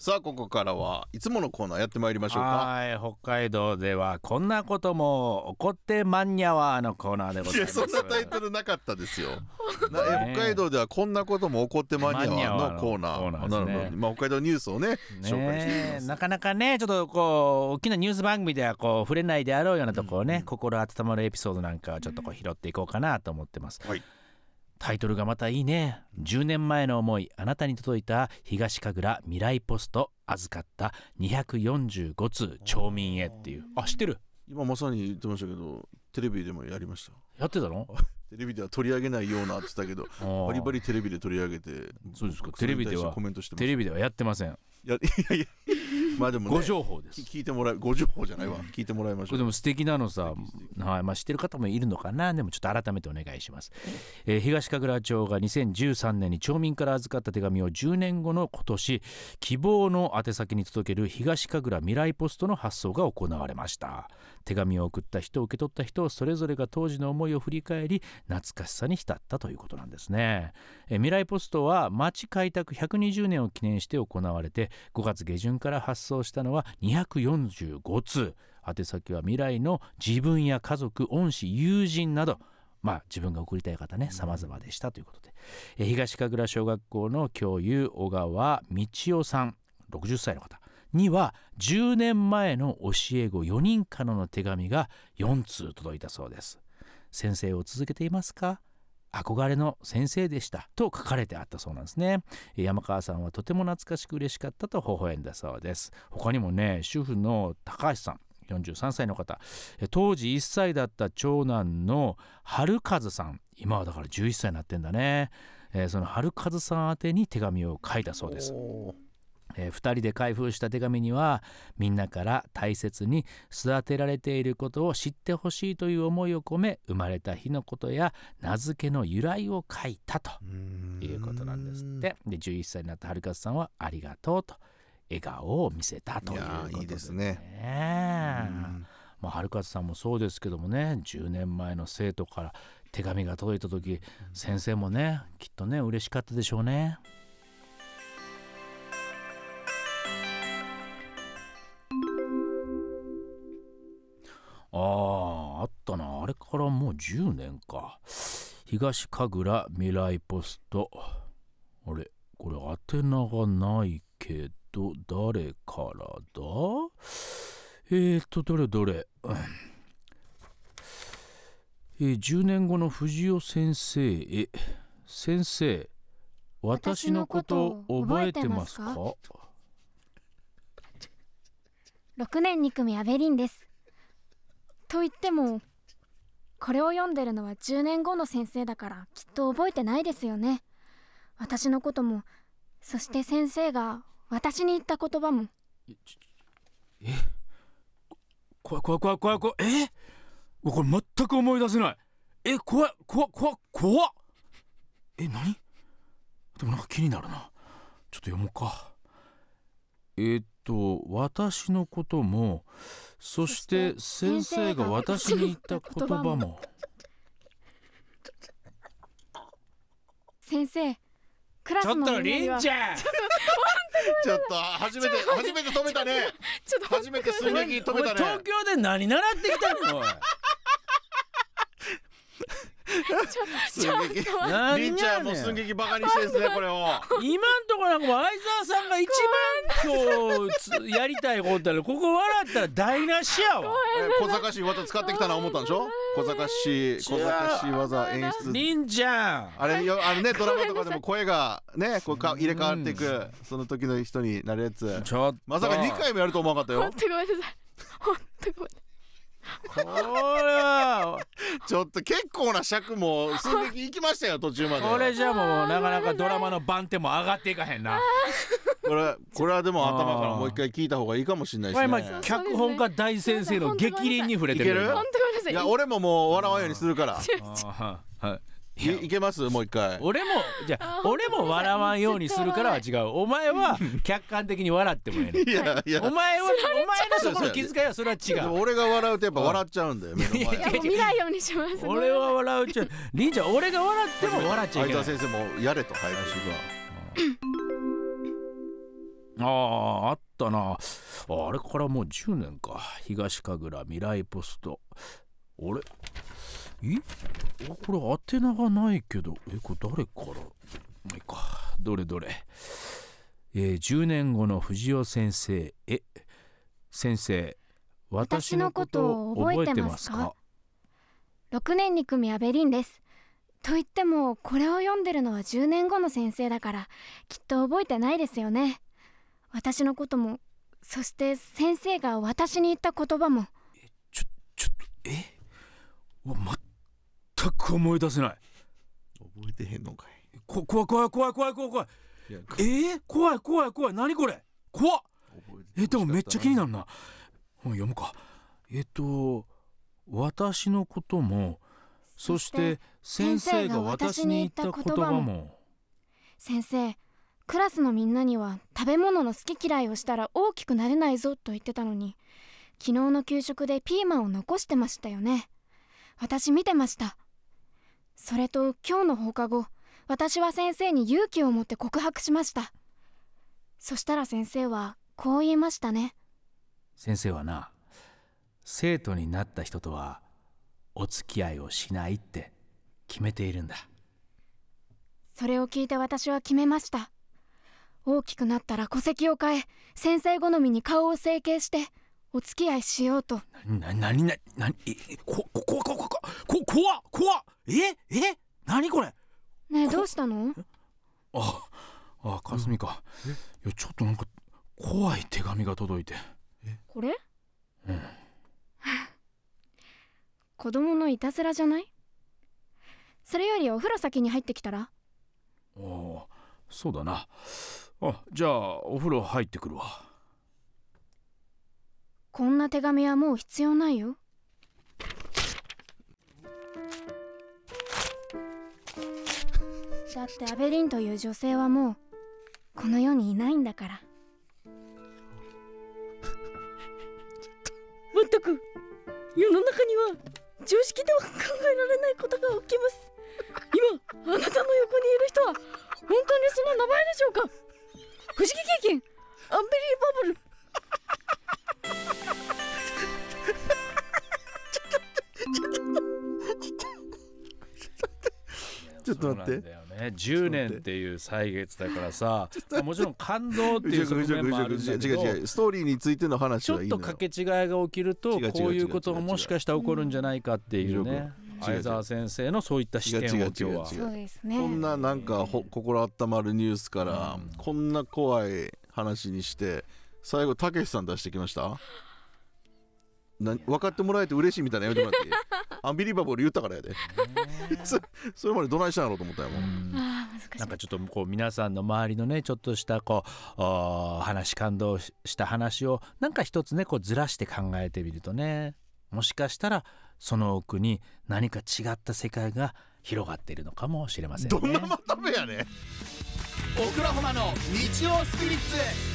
さあここからはいつものコーナーやってまいりましょうか。はい北海道ではこんなことも起こってまんにゃわのコーナーでございます。そんなタイトルなかったですよ。なえ北海道ではこんなことも起こってまんにゃわのコーナー。マンニャワのコーナーですね。なるほど。まあ北海道ニュースをね紹介していきまなかなかねちょっとこう大きなニュース番組ではこう触れないであろうようなところをね、心温まるエピソードなんかをちょっとこう拾っていこうかなと思ってます、はいタイトルがまたいいね。10年前の思いあなたに届いた東神楽未来ポスト預かった245通町民へっていう。あ知ってる？今まさに言ってましたけどテレビでもやりました。やってたの？テレビでは取り上げないようなって言ったけど バリバリテレビで取り上げてそうですか。テレビではテレビではやってません いやいやいやまあでも、ね、ご情報です。聞いてもらいご情報じゃないわ。聞いてもらいましょう。でも素敵なのさ、はいまあ、知ってる方もいるのかな？でもちょっと改めてお願いします、えー東神楽町が2013年に町民から預かった手紙を10年後の今年希望の宛先に届ける東神楽未来ポストの発送が行われました。手紙を送った人受け取った人それぞれが当時の思いを振り返り懐かしさに浸ったということなんですね。えー未来ポストは町開拓120年を記念して行われて5月下旬から発送したのは245通。宛先は未来の自分や家族恩師友人など。まあ自分が送りたい方ね様々でしたということで、えー東神楽小学校の教諭小川道夫さん60歳の方。には10年前の教え子4人からの手紙が4通届いたそうです。先生を続けていますか？憧れの先生でした。と書かれてあったそうなんですね。山川さんはとても懐かしく嬉しかったと微笑んだそうです。他にもね主婦の高橋さん43歳の方。当時1歳だった長男の春和さん。今はだから11歳になってんだね、その春和さん宛てに手紙を書いたそうです。おーえ2人で開封した手紙にはみんなから大切に育てられていることを知ってほしいという思いを込め生まれた日のことや名付けの由来を書いたということなんですって。で11歳になった春風さんは「ありがとう」と笑顔を見せたということーいいですね。まあ、春風さんもそうですけどもね10年前の生徒から手紙が届いた時先生もねきっとね嬉しかったでしょうね。2010年か。東神楽未来ポスト。あれこれ宛名がないけど誰からだ？えー、っとどれどれ、えー、10年後の藤尾先生へ。先生私のこと覚えてますか？6年2組アベリンです。と言ってもこれを読んでるのは10年後の先生だからきっと覚えてないですよね。私のこともそして先生が私に言った言葉も。え怖い怖い怖い怖い怖いえ？わこれ全く思い出せない。え怖い怖い怖い怖っ。え何？でもなんか気になるな。ちょっと読もうか。えーっと私のこともそして先生が私に言った言葉も。先生クラスのちょっとみんなには。りんちゃん。ちょっと初めて初めて止めたね。ちょっと初めて寸劇止めたね。東京で何習ってきたの？おい。寸劇。何りん。ちゃんもう寸劇バカにしてですねこれを。今んとこなんか相沢さんが一番今日つやりたいことやろここ笑ったら台無しやわ。え小賢しい技使ってきたな思ったんでしょ？小賢しい小賢しい技演出。りんちゃんあれよあれねドラマとかでも声がねこうか入れ替わっていくその時の人になるやつ。ちょっと。まさか2回もやると思わなかったよ。本当ごめんなさい。本当ごめんこれは。ちょっと結構な尺も寸劇行きましたよ途中まで。これじゃもうなかなかドラマの番手も上がっていかへんな。これこれはでも頭からもう一回聞いた方がいいかもしれないこれ今脚本家大先生の激鱗に触れてるいける本当ごめんなさい。いや俺ももう笑わんようにするから。はいはいいいけます？もう一回。俺もじゃあ俺も笑わんようにするからは違う。お前は客観的に笑ってもええねんいやいや。お前はお前のそこの気遣いはそれは違でもう俺が笑うとやっぱ笑っちゃうんだよ目の前いやもう見ないようにします。俺は笑うちゃりんちゃん俺が笑っても笑っちゃいけない。相田先生もやれと早くあああったな。あれからもう10年か。東神楽未来ポスト。あれ？え？あこれ宛名がないけど。えこれ誰から？まあいいか。どれどれ。えー10年後の藤尾先生。え先生私のことを覚えてますか？6年2組アベリンです。と言ってもこれを読んでるのは10年後の先生だからきっと覚えてないですよね。私のこともそして先生が私に言った言葉も。ちょちょっとえ？うわ全く思い出せない。覚えてへんのかい。こ怖い怖い怖い怖い怖い怖い。いやえー、怖い怖い怖い。何これ？怖っ！覚えてえでもめっちゃ気になるるな本読むか。えっと私のこともそして先生が私に言った言葉も。先生クラスのみんなには食べ物の好き嫌いをしたら大きくなれないぞと言ってたのに昨日の給食でピーマンを残してましたよね。私見てましたそれと今日の放課後私は先生に勇気を持って告白しました。そしたら先生はこう言いましたね。先生はな生徒になった人とはお付き合いをしないって決めているんだ。それを聞いて私は決めました。大きくなったら戸籍を変え先生好みに顔を整形してお付き合いしようと。ななにななにえこここここここ怖っ怖っえ？え？何これ？ねえどうしたの？ああかすみか。いやちょっとなんか怖い手紙が届いて。これ？うん。子供のいたずらじゃない？それよりお風呂先に入ってきたら？おおそうだな。あじゃあお風呂入ってくるわ。こんな手紙はもう必要ないよだってアベリンという女性はもうこの世にいないんだから。まったく世の中には常識では考えられないことが起きます。今あなたの横にいる人は本当にその名前でしょうか。不思議経験アンビリーバブル。ちょっと待ってね。10年っていう歳月だからさ。まあもちろん感動っていう側面もあるんだけど違う違う。ストーリーについての話ちょっはいいのよ。と掛け違いが起きるとこういうことがもしかしたら起こるんじゃないかっていうね。相沢先生のそういった視点を今日は。違う違う違うそうですね。こんななんかほ心温まるニュースから、うん。こんな怖い話にして最後たけしさん出してきました？な分かってもらえて嬉しいみたいなやめてもらっていい？アンビリバボール言ったからやで。そそれまでどないしたんやろうと思ったよもん。なんかちょっとこう皆さんの周りのねちょっとしたこう話感動しした話をなんか一つねこうずらして考えてみるとねもしかしたらその奥に何か違った世界が広がっているのかもしれませんね。どんなまとめやねん。オクラホマの日曜スピリッツ